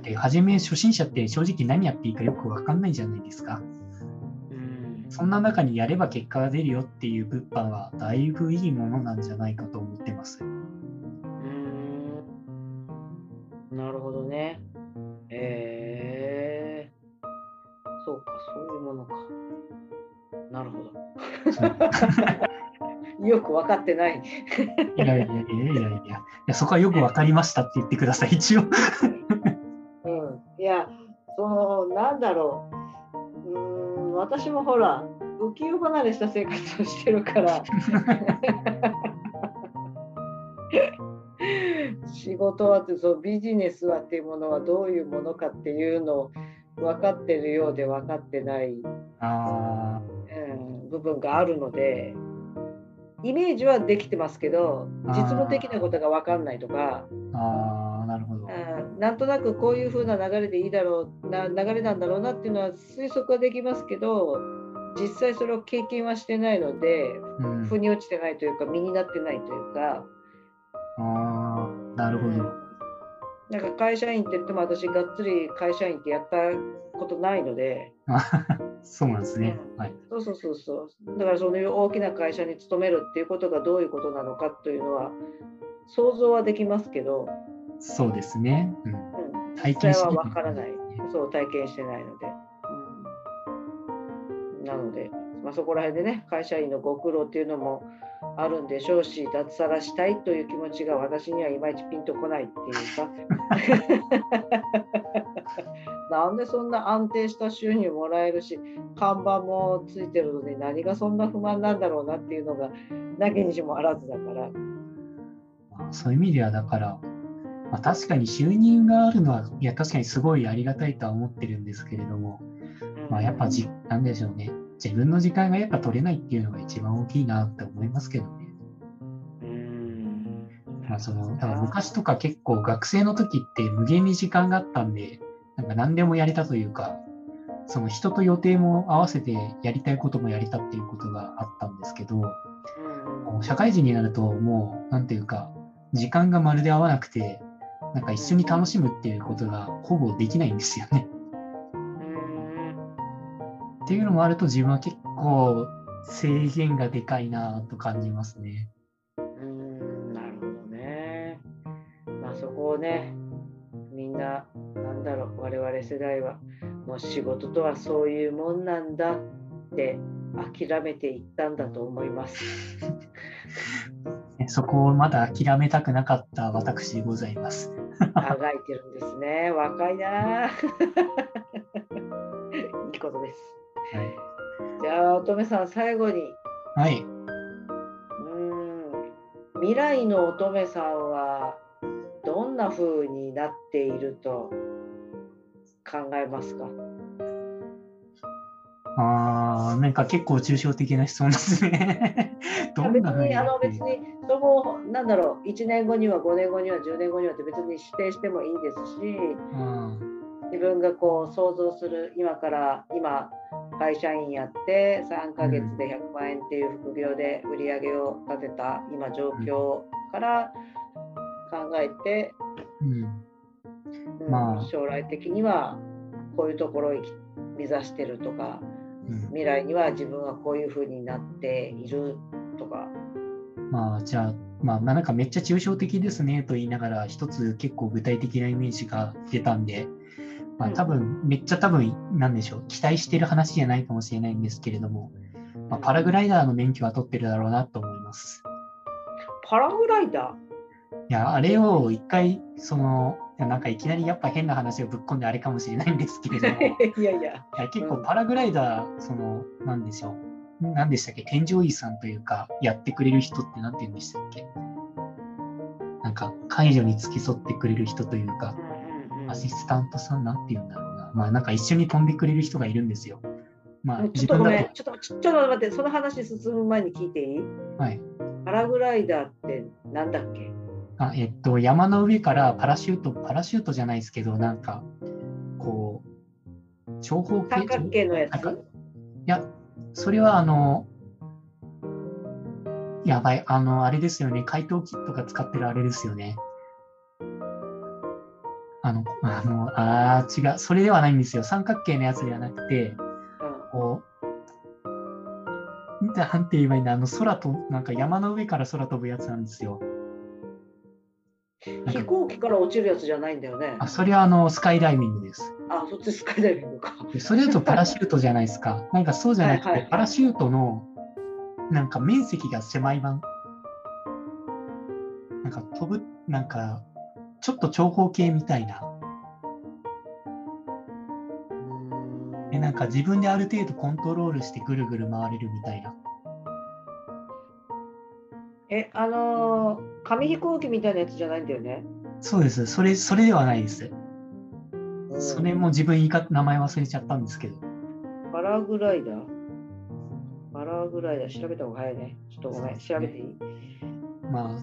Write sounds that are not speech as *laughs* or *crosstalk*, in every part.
って、初め初心者って正直何やっていいかよくわかんないじゃないですか。うんそんな中にやれば結果が出るよっていう物販はだいぶいいものなんじゃないかと思ってます。うーんなるほどね。えー、そうか、そういうものか。なるほど。*laughs* よく分かってない。いやいやいやいやいやそこはよくわかりましたって言ってください、一応。なんだろう。うーん、私もほら、浮世離れした生活をしてるから。*laughs* 仕事はってそうビジネスはっていうものはどういうものかっていうのを分かってるようで分かってない、あうん、部分があるのでイメージはできてますけど実務的なことが分かんないとか、ーあー、なるほど。うん、なんとなくこういう風な流れでいいだろうな流れなんだろうなっていうのは推測はできますけど実際それを経験はしてないのでうん、腑に落ちてないというか身になってないというか。あーなるほど。なんか会社員って言っても私がっつり会社員ってやったことないので、*laughs* そうなんですね。はい。そうそうそうそう。だからそういう大きな会社に勤めるっていうことがどういうことなのかというのは想像はできますけど、そうですね。うん、うん、体験してみわからない。そう体験してないので。うん、なので、まあ、そこら辺でね、会社員のご苦労っていうのもあるんでしょうし、脱サラしたいという気持ちが私にはいまいちピンとこないっていうか。*laughs* なんでそんな安定した収入もらえるし、看板もついてるのに何がそんな不満なんだろうなっていうのが、なきにしもあらずだから。まあそういう意味では、だから、まあ、確かに収入があるのは、いや、確かにすごいありがたいとは思ってるんですけれども、まあ、やっぱじ、なんでしょうね。自分の時間がやっぱ取れないっていうのが一番大きいなって思いますけどね。うんまあ、その、だから昔とか結構学生の時って無限に時間があったんで、なんか何でもやれたというか、その人と予定も合わせてやりたいこともやりたっていうことがあったんですけど、社会人になるともう、なんていうか、時間がまるで合わなくて、なんか一緒に楽しむっていうことがほぼできないんですよね。っていうのもあると自分は結構制限がでかいなと感じますね。うんなるほどね。まあそこをね、みんな、なんだろう、我々世代は、もう仕事とはそういうもんなんだって諦めていったんだと思います。*laughs* ねそこをまだ諦めたくなかった私でございます。あがいてるんですね。*laughs* 若いなあ。*laughs* いいことです。はい。じゃあ、乙女さん、最後に、はい、うーん未来の乙女さんはどんな風になっていると考えますか？あーなんか結構抽象的な質問ですね。*laughs* どん別なふうににあの別にそこなんだろう1年後には5年後には10年後にはって別に指定してもいいですしうん。自分がこう想像する今から今会社員やって3ヶ月で100万円っていう副業で売り上げを立てた今状況から考えて、うん。うんまあ。将来的にはこういうところを行き目指してるとかうん未来には自分はこういう風になっているとか。まあじゃあ、まあ、まあなんかめっちゃ抽象的ですねと言いながら一つ結構具体的なイメージが出たんで、まあ、うん。多分めっちゃ多分なんでしょう期待してる話じゃないかもしれないんですけれども、まあ、パラグライダーの免許は取ってるだろうなと思います。パラグライダいやあれを一回そのいやなんかいきなりやっぱ変な話をぶっ込んであれかもしれないんですけれど *laughs* いやいや。いや結構パラグライダー、その、なんでしょう。なんでしたっけ？添乗員さんというか、やってくれる人ってなんて言うんでしたっけ？なんか、介助に付き添ってくれる人というか、アシスタントさんなんて言うんだろうな。まあ、なんか一緒に飛んでくれる人がいるんですよ。まあ、ちょっとごめん、ちょっとちょっと待って、その話進む前に聞いていい？と、はい。パラグライダーってなんだっけ？あ、えっと、山の上からパラシュート、パラシュートじゃないですけど、なんか、こう、長方形？三角形のやつ？いや、それはあの、やばい、あの、あれですよね、怪盗キットが使ってるあれですよね。あの、あの、あー違う、それではないんですよ。三角形のやつではなくて、こう、なんて言えばいいんだ、あの空と、なんか山の上から空飛ぶやつなんですよ。うん、飛行機から落ちるやつじゃないんだよね。あ、それはあの、スカイダイビングです。あ、そっちスカイダイビングか。でそれだとパラシュートじゃないですか。なんかそうじゃなくて、はいはいパラシュートの、なんか面積が狭い版。なんか飛ぶ、なんか、ちょっと長方形みたいな。で、なんか自分である程度コントロールしてぐるぐる回れるみたいな。え、あのー紙飛行機みたいなやつじゃないんだよね。そうです。それ、それではないです。うんそれも自分言い方、名前忘れちゃったんですけど。パラグライダー？パラグライダー調べた方が早いね。ちょっとごめん、調べていい？ま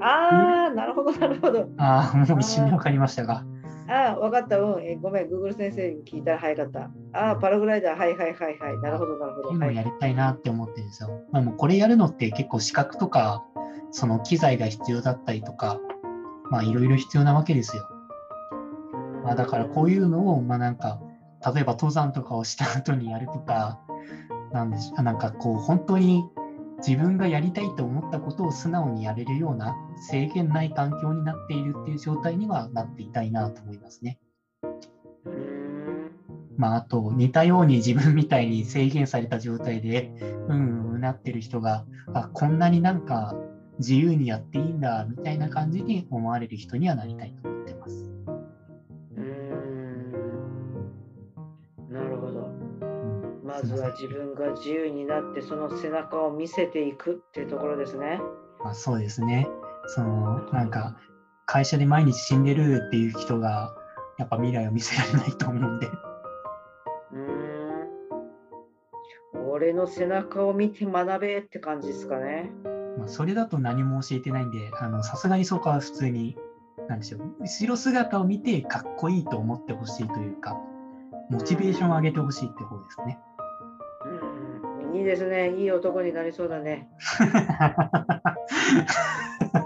ああ、なるほど、なるほど。あ、ああ、もう一瞬で分かりましたが。ああ、わかった。うん。えごめん、Google 先生に聞いたら早かった。ああ、パラグライダー、はいはいはいはい。なるほど、なるほど。っていうのをはいやりたいなって思ってるんですよ。まあ、もうこれやるのって結構資格とか、その機材が必要だったりとか、まあいろいろ必要なわけですよ。まあ、だからこういうのを、まあなんか、例えば登山とかをした後にやるとか、なんでしょう、なんかこう本当に自分がやりたいと思ったことを素直にやれるような制限ない環境になっているっていう状態にはなっていたいなと思いますね。まあ、あと似たように自分みたいに制限された状態でうんうんなってる人があこんなになんか自由にやっていいんだみたいな感じに思われる人にはなりたいと思ってます。うーんなるほど。うん、まずは自分が自由になって、その背中を見せていくっていうところですね。まあ、そうですね。そのなんか会社で毎日死んでるっていう人がやっぱ未来を見せられないと思うんで。うーん。俺の背中を見て学べって感じですかね。まあ、それだと何も教えてないんで、あのさすがにそこは普通に、なんでしょう、後ろ姿を見てかっこいいと思ってほしいというか、モチベーションを上げてほしいって方ですね。うん、いいですね。いい男になりそうだね。*laughs*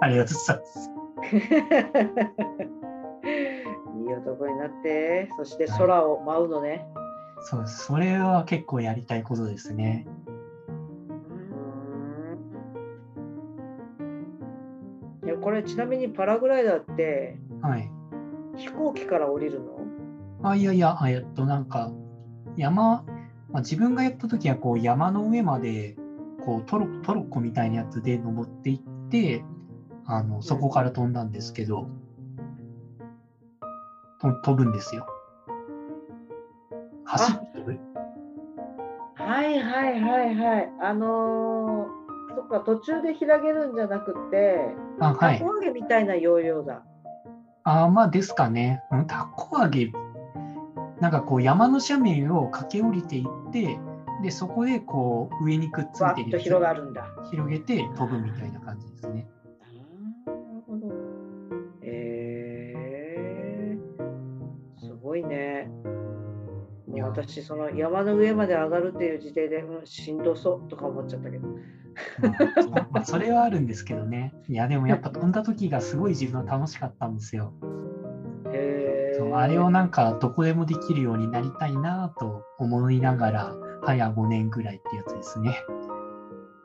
ありがとうございます。*laughs* いい男になって、そして空を舞うのね。そうです。それは結構やりたいことですね。これちなみにパラグライダーってはい。飛行機から降りるの？あ、いやいや、あえっと、なんか、山、まあ、自分がやった時はこう山の上までこうトロトロッコみたいなやつで登っていってあのそこから飛んだんですけど、と飛ぶんですよ。走って飛ぶはいはいはいはい。あのー、か、途中で開げるんじゃなくて、あ、はいたこ。揚げみたいな要領だ。あまあですかね。うんたこ揚げ、なんかこう山の斜面を駆け下りていって、で、そこでこう上にくっついて広がるんだ。広げて飛ぶみたいな感じですね。なるほど。えー、すごいね。私、その山の上まで上がるっていう時点で、うん、しんどそうとか思っちゃったけど。まあまあ、それはあるんですけどね。いや、でもやっぱ飛んだ時がすごい自分は楽しかったんですよ。へーそうあれをなんかどこでもできるようになりたいなと思いながら、早5年ぐらいってやつですね。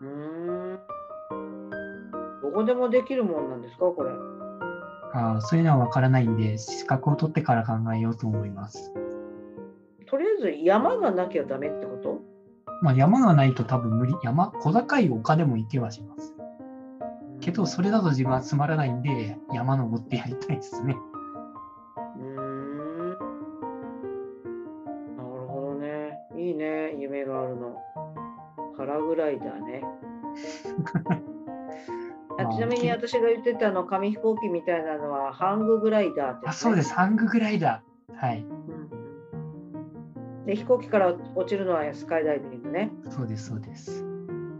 うーん。どこでもできるもんなんですか、これ。あーそういうのは分からないんで、資格を取ってから考えようと思います。とりあえず山がなきゃダメってこと？まあ、山がないと多分無理。山、小高い丘でも行けはします。けど、それだと自分はつまらないんで、山登ってやりたいですね。うーん。なるほどね。いいね、夢があるの。パラグライダーね。*laughs* あまあちなみに私が言ってたの紙飛行機みたいなのはハンググライダーって、あ、そうです。ハンググライダー。はい。うん。で、飛行機から落ちるのはスカイダイビングね。そうです、そうです。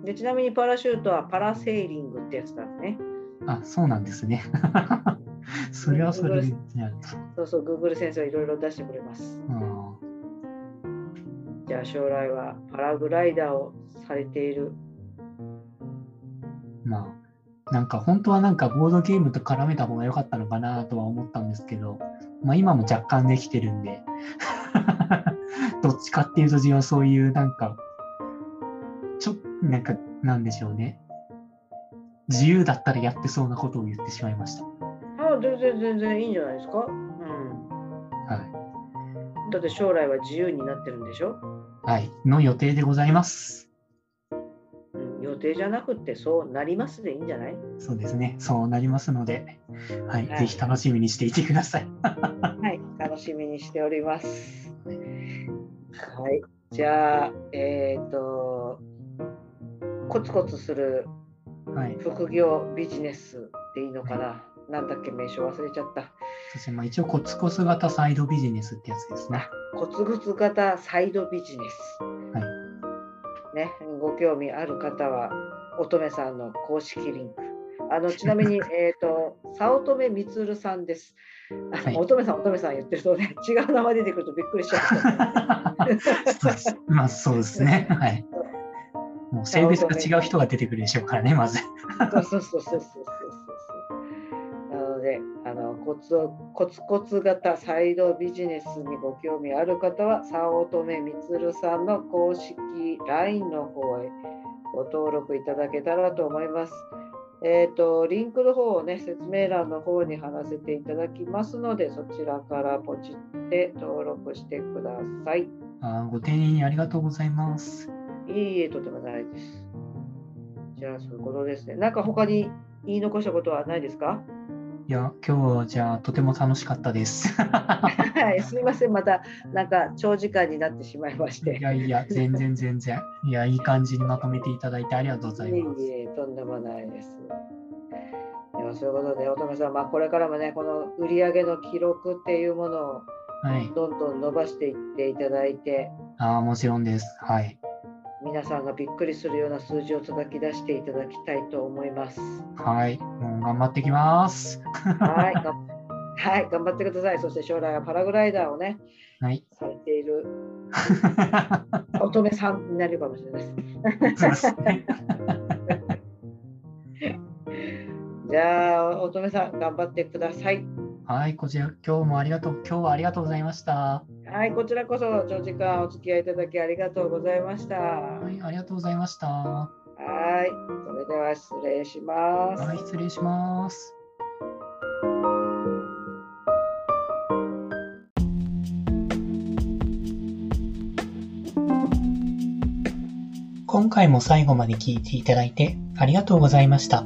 で、ちなみにパラシュートはパラセーリングってやつだね。あ、そうなんですね。*laughs* それはそれで、そうそう、Google 先生はいろいろ出してくれます。うんじゃあ将来はパラグライダーをされている。まあ、なんか本当はなんかボードゲームと絡めた方が良かったのかなとは思ったんですけど、まあ今も若干できてるんで、*laughs* どっちかっていうと自分はそういうなんか、ちょ、なんか、なんでしょうね。自由だったらやってそうなことを言ってしまいました。あ全然全然いいんじゃないですか？うん。はい。だって将来は自由になってるんでしょ？はい。の予定でございます。うん、予定じゃなくってそうなりますでいいんじゃない？そうですね。そうなりますので、はい。はいぜひ楽しみにしていてください。はい、楽しみにしております。はい、じゃあ、えっ、と、コツコツするはい。副業ビジネスでいいのかな、なんだっけ、名称忘れちゃった。そしてまあ一応コツコツ型サイドビジネスってやつですね。コツコツ型サイドビジネス。はい。ね、ご興味ある方は、乙女さんの公式リンク。あのちなみに、*laughs* えっと、早乙女充さんです。あはい乙女さん、乙女さん言ってるとね、*laughs* 違う名前出てくるとびっくりしちゃう。*laughs* まあそうですね。*laughs* はい。もう性別が違う人が出てくるでしょうからね、まず。そうそうそうそうそうそうそう。なので、あのコツをコツコツ型サイドビジネスにご興味ある方は、早乙女充さんの公式 LINE の方へご登録いただけたらと思います。えっ、と、リンクの方をね、説明欄の方に貼らせていただきますので、そちらからポチって登録してください。あーご丁寧にありがとうございます。いえいえ、とてもないです。じゃあ、そういうことですね。なんか他に言い残したことはないですか？いや、今日はじゃあとても楽しかったです。はい、すみません、またなんか長時間になってしまいましいて。やいや、全然全然。いや、いい感じにまとめていただいてありがとうございいえます。いえ、とんでもないです。ではそういうことで、乙女さん、まあ、これからもね、この売り上げの記録っていうものをはい。どんどん伸ばしていっていただいて、ああ、もちろんです。はい。皆さんがびっくりするような数字を叩き出していただきたいと思います。はい。もう頑張ってきます。はい、*laughs* がはい、頑張ってください。そして将来はパラグライダーをね、はい。されている *laughs* 乙女さんになるかもしれないです。そうですね。*laughs* じゃあ、乙女さん、頑張ってください。はい、こちら、今日もありがとう、今日はありがとうございました。はい、こちらこそ長時間お付き合いいただきありがとうございました。ははい、ありがとうございました。はい、それでは失礼します。い、失礼します。今回も最後まで聞いていただいてありがとうございました。